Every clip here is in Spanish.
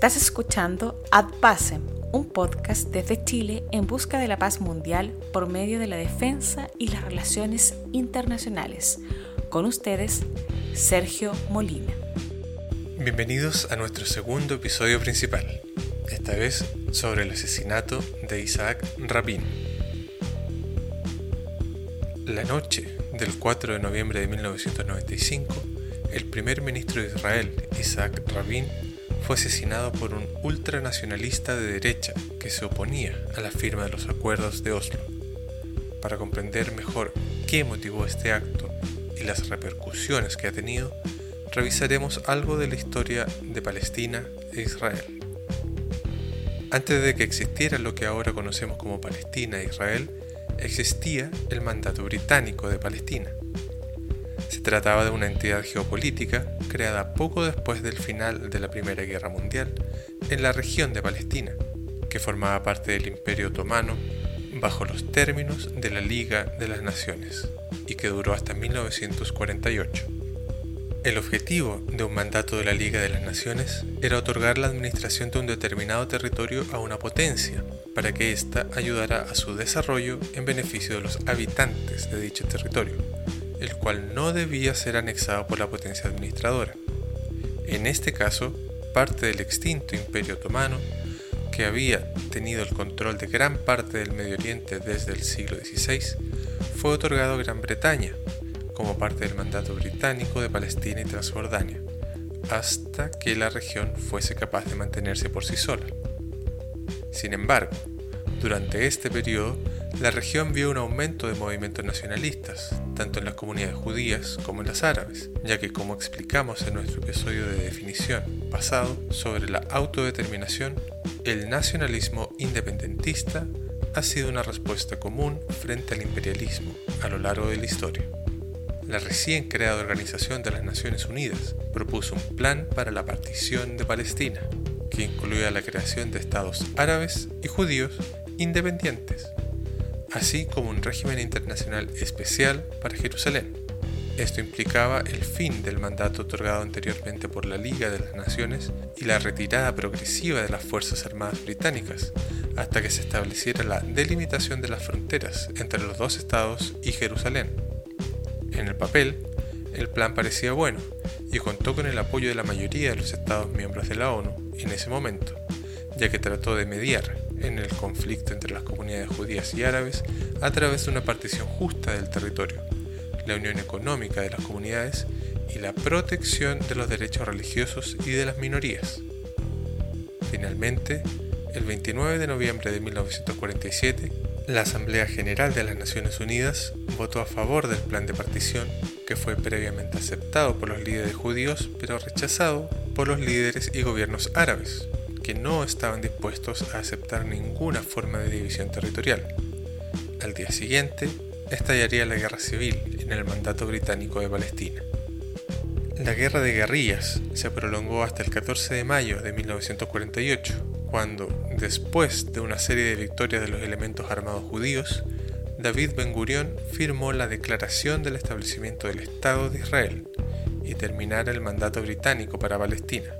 Estás escuchando Ad Pacem, un podcast desde Chile en busca de la paz mundial por medio de la defensa y las relaciones internacionales. Con ustedes, Sergio Molina. Bienvenidos a nuestro segundo episodio principal, esta vez sobre el asesinato de Isaac Rabin. La noche del 4 de noviembre de 1995, el primer ministro de Israel, Isaac Rabin, fue asesinado por un ultranacionalista de derecha que se oponía a la firma de los acuerdos de Oslo. Para comprender mejor qué motivó este acto y las repercusiones que ha tenido, revisaremos algo de la historia de Palestina e Israel. Antes de que existiera lo que ahora conocemos como Palestina e Israel, existía el mandato británico de Palestina. Trataba de una entidad geopolítica creada poco después del final de la Primera Guerra Mundial en la región de Palestina, que formaba parte del Imperio Otomano bajo los términos de la Liga de las Naciones y que duró hasta 1948. El objetivo de un mandato de la Liga de las Naciones era otorgar la administración de un determinado territorio a una potencia, para que ésta ayudara a su desarrollo en beneficio de los habitantes de dicho territorio, el cual no debía ser anexado por la potencia administradora. En este caso, parte del extinto Imperio Otomano, que había tenido el control de gran parte del Medio Oriente desde el siglo XVI, fue otorgado a Gran Bretaña como parte del mandato británico de Palestina y Transjordania, hasta que la región fuese capaz de mantenerse por sí sola. Sin embargo, durante este periodo, la región vio un aumento de movimientos nacionalistas, tanto en las comunidades judías como en las árabes, ya que como explicamos en nuestro episodio de definición pasado sobre la autodeterminación, el nacionalismo independentista ha sido una respuesta común frente al imperialismo a lo largo de la historia. La recién creada Organización de las Naciones Unidas propuso un plan para la partición de Palestina, que incluía la creación de estados árabes y judíos independientes así como un régimen internacional especial para Jerusalén. Esto implicaba el fin del mandato otorgado anteriormente por la Liga de las Naciones y la retirada progresiva de las Fuerzas Armadas británicas, hasta que se estableciera la delimitación de las fronteras entre los dos estados y Jerusalén. En el papel, el plan parecía bueno y contó con el apoyo de la mayoría de los estados miembros de la ONU en ese momento, ya que trató de mediar en el conflicto entre las comunidades judías y árabes a través de una partición justa del territorio, la unión económica de las comunidades y la protección de los derechos religiosos y de las minorías. Finalmente, el 29 de noviembre de 1947, la Asamblea General de las Naciones Unidas votó a favor del plan de partición que fue previamente aceptado por los líderes judíos pero rechazado por los líderes y gobiernos árabes no estaban dispuestos a aceptar ninguna forma de división territorial. Al día siguiente, estallaría la guerra civil en el mandato británico de Palestina. La guerra de guerrillas se prolongó hasta el 14 de mayo de 1948, cuando, después de una serie de victorias de los elementos armados judíos, David Ben Gurion firmó la declaración del establecimiento del Estado de Israel y terminara el mandato británico para Palestina.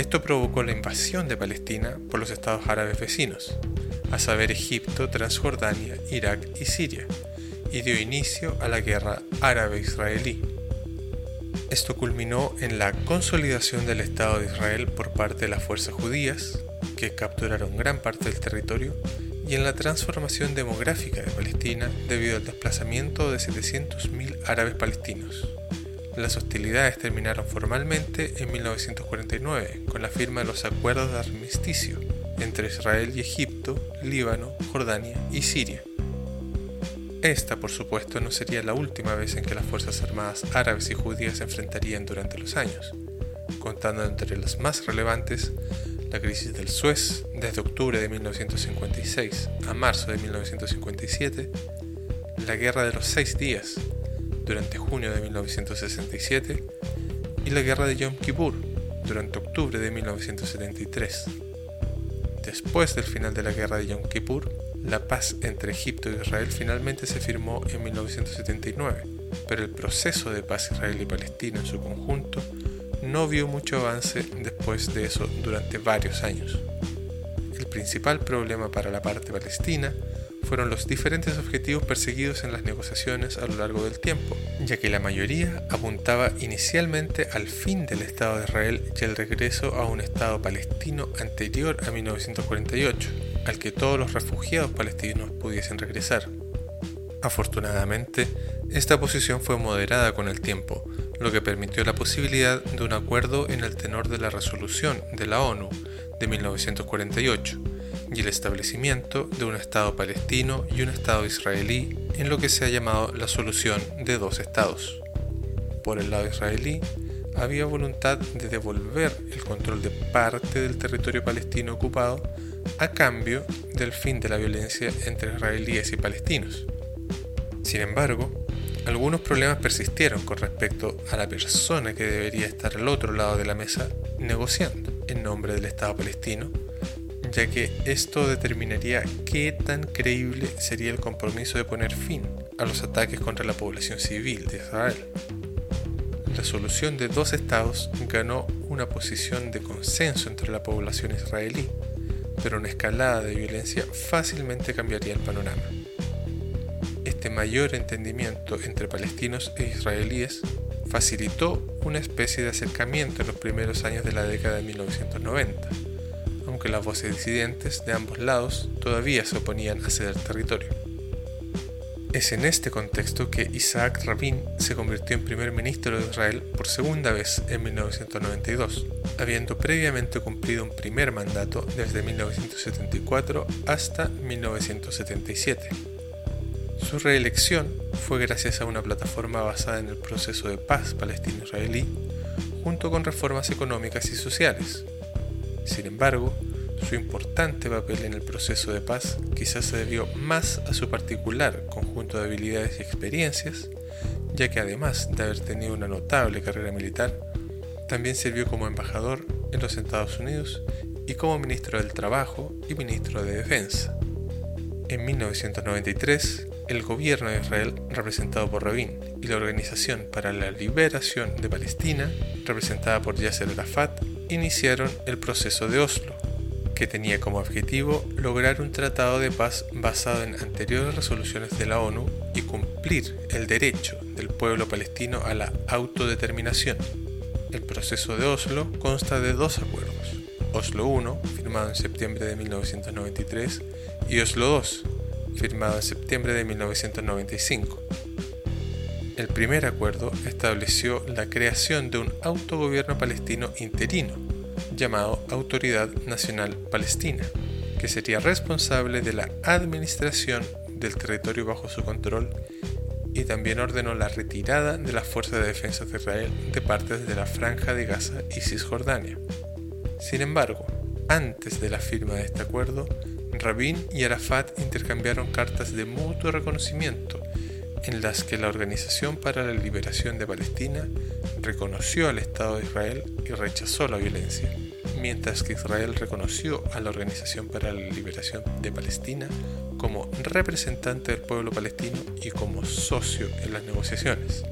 Esto provocó la invasión de Palestina por los estados árabes vecinos, a saber Egipto, Transjordania, Irak y Siria, y dio inicio a la guerra árabe-israelí. Esto culminó en la consolidación del Estado de Israel por parte de las fuerzas judías, que capturaron gran parte del territorio, y en la transformación demográfica de Palestina debido al desplazamiento de 700.000 árabes palestinos. Las hostilidades terminaron formalmente en 1949 con la firma de los acuerdos de armisticio entre Israel y Egipto, Líbano, Jordania y Siria. Esta, por supuesto, no sería la última vez en que las Fuerzas Armadas árabes y judías se enfrentarían durante los años, contando entre las más relevantes la crisis del Suez desde octubre de 1956 a marzo de 1957, la Guerra de los Seis Días durante junio de 1967 y la Guerra de Yom Kippur durante octubre de 1973. Después del final de la Guerra de Yom Kippur, la paz entre Egipto e Israel finalmente se firmó en 1979, pero el proceso de paz israelí-palestino en su conjunto no vio mucho avance después de eso durante varios años. El principal problema para la parte palestina fueron los diferentes objetivos perseguidos en las negociaciones a lo largo del tiempo, ya que la mayoría apuntaba inicialmente al fin del Estado de Israel y al regreso a un Estado palestino anterior a 1948, al que todos los refugiados palestinos pudiesen regresar. Afortunadamente, esta posición fue moderada con el tiempo, lo que permitió la posibilidad de un acuerdo en el tenor de la resolución de la ONU de 1948 y el establecimiento de un Estado palestino y un Estado israelí en lo que se ha llamado la solución de dos estados. Por el lado israelí, había voluntad de devolver el control de parte del territorio palestino ocupado a cambio del fin de la violencia entre israelíes y palestinos. Sin embargo, algunos problemas persistieron con respecto a la persona que debería estar al otro lado de la mesa negociando en nombre del Estado palestino ya que esto determinaría qué tan creíble sería el compromiso de poner fin a los ataques contra la población civil de Israel. La solución de dos estados ganó una posición de consenso entre la población israelí, pero una escalada de violencia fácilmente cambiaría el panorama. Este mayor entendimiento entre palestinos e israelíes facilitó una especie de acercamiento en los primeros años de la década de 1990 aunque las voces disidentes de ambos lados todavía se oponían a ceder territorio. Es en este contexto que Isaac Rabin se convirtió en primer ministro de Israel por segunda vez en 1992, habiendo previamente cumplido un primer mandato desde 1974 hasta 1977. Su reelección fue gracias a una plataforma basada en el proceso de paz palestino-israelí, junto con reformas económicas y sociales. Sin embargo, su importante papel en el proceso de paz quizás se debió más a su particular conjunto de habilidades y experiencias, ya que además de haber tenido una notable carrera militar, también sirvió como embajador en los Estados Unidos y como ministro del Trabajo y ministro de Defensa. En 1993, el gobierno de Israel, representado por Rabin, y la Organización para la Liberación de Palestina, representada por Yasser Arafat, iniciaron el proceso de Oslo, que tenía como objetivo lograr un tratado de paz basado en anteriores resoluciones de la ONU y cumplir el derecho del pueblo palestino a la autodeterminación. El proceso de Oslo consta de dos acuerdos, Oslo I, firmado en septiembre de 1993, y Oslo II, firmado en septiembre de 1995. El primer acuerdo estableció la creación de un autogobierno palestino interino, llamado Autoridad Nacional Palestina, que sería responsable de la administración del territorio bajo su control y también ordenó la retirada de las fuerzas de defensa de Israel de partes de la franja de Gaza y Cisjordania. Sin embargo, antes de la firma de este acuerdo, Rabin y Arafat intercambiaron cartas de mutuo reconocimiento en las que la Organización para la Liberación de Palestina reconoció al Estado de Israel y rechazó la violencia mientras que Israel reconoció a la Organización para la Liberación de Palestina como representante del pueblo palestino y como socio en las negociaciones.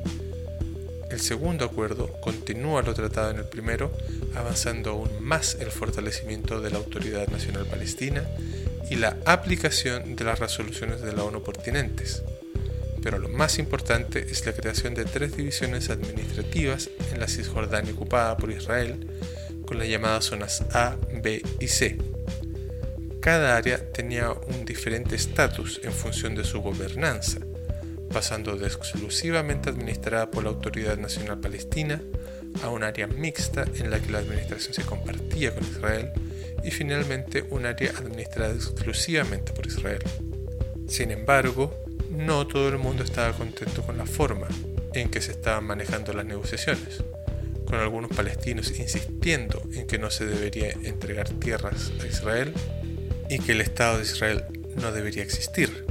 El segundo acuerdo continúa lo tratado en el primero, avanzando aún más el fortalecimiento de la Autoridad Nacional Palestina y la aplicación de las resoluciones de la ONU pertinentes. Pero lo más importante es la creación de tres divisiones administrativas en la Cisjordania ocupada por Israel, con las llamadas zonas A, B y C. Cada área tenía un diferente estatus en función de su gobernanza, pasando de exclusivamente administrada por la Autoridad Nacional Palestina a un área mixta en la que la administración se compartía con Israel y finalmente un área administrada exclusivamente por Israel. Sin embargo, no todo el mundo estaba contento con la forma en que se estaban manejando las negociaciones con algunos palestinos insistiendo en que no se debería entregar tierras a Israel y que el Estado de Israel no debería existir,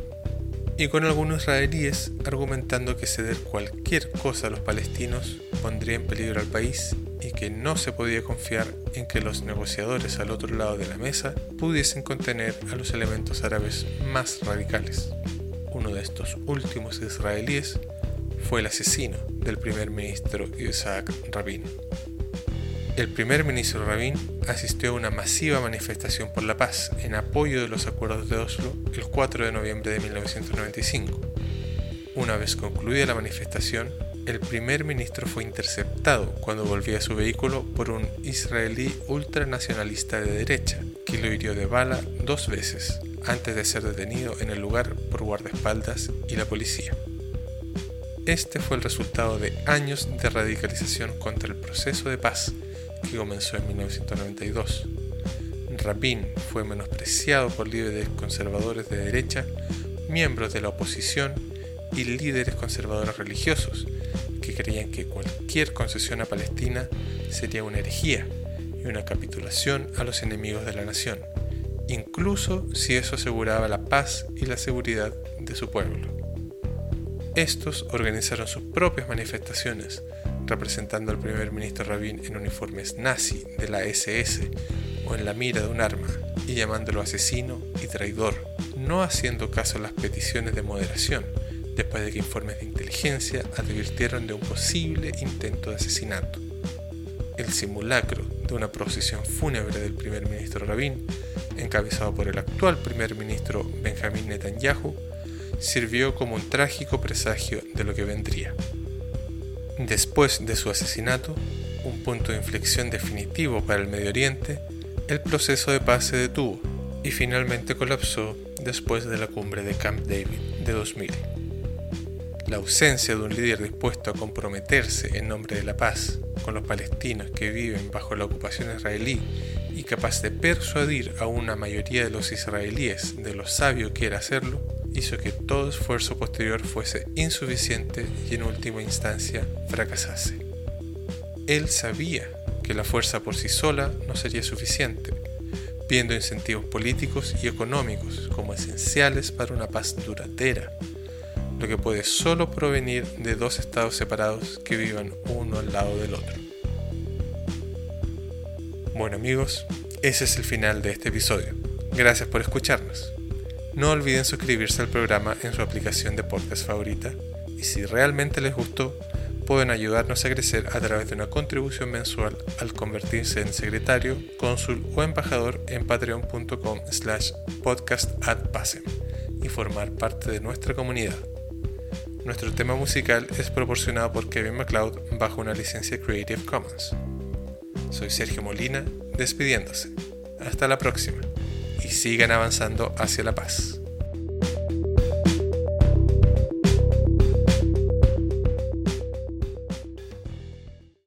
y con algunos israelíes argumentando que ceder cualquier cosa a los palestinos pondría en peligro al país y que no se podía confiar en que los negociadores al otro lado de la mesa pudiesen contener a los elementos árabes más radicales. Uno de estos últimos israelíes fue el asesino del primer ministro Isaac Rabin. El primer ministro Rabin asistió a una masiva manifestación por la paz en apoyo de los acuerdos de Oslo el 4 de noviembre de 1995. Una vez concluida la manifestación, el primer ministro fue interceptado cuando volvía a su vehículo por un israelí ultranacionalista de derecha, que lo hirió de bala dos veces antes de ser detenido en el lugar por guardaespaldas y la policía. Este fue el resultado de años de radicalización contra el proceso de paz que comenzó en 1992. Rabin fue menospreciado por líderes conservadores de derecha, miembros de la oposición y líderes conservadores religiosos que creían que cualquier concesión a Palestina sería una herejía y una capitulación a los enemigos de la nación, incluso si eso aseguraba la paz y la seguridad de su pueblo. Estos organizaron sus propias manifestaciones, representando al primer ministro Rabin en uniformes nazi de la SS o en la mira de un arma y llamándolo asesino y traidor, no haciendo caso a las peticiones de moderación, después de que informes de inteligencia advirtieron de un posible intento de asesinato. El simulacro de una procesión fúnebre del primer ministro Rabin, encabezado por el actual primer ministro Benjamin Netanyahu, sirvió como un trágico presagio de lo que vendría. Después de su asesinato, un punto de inflexión definitivo para el Medio Oriente, el proceso de paz se detuvo y finalmente colapsó después de la cumbre de Camp David de 2000. La ausencia de un líder dispuesto a comprometerse en nombre de la paz con los palestinos que viven bajo la ocupación israelí y capaz de persuadir a una mayoría de los israelíes de lo sabio que era hacerlo, hizo que todo esfuerzo posterior fuese insuficiente y en última instancia fracasase. Él sabía que la fuerza por sí sola no sería suficiente, viendo incentivos políticos y económicos como esenciales para una paz duradera, lo que puede solo provenir de dos estados separados que vivan uno al lado del otro. Bueno amigos, ese es el final de este episodio. Gracias por escucharnos. No olviden suscribirse al programa en su aplicación de podcast favorita y si realmente les gustó, pueden ayudarnos a crecer a través de una contribución mensual al convertirse en secretario, cónsul o embajador en patreon.com slash podcastadpasem y formar parte de nuestra comunidad. Nuestro tema musical es proporcionado por Kevin MacLeod bajo una licencia Creative Commons. Soy Sergio Molina, despidiéndose. Hasta la próxima y sigan avanzando hacia la paz.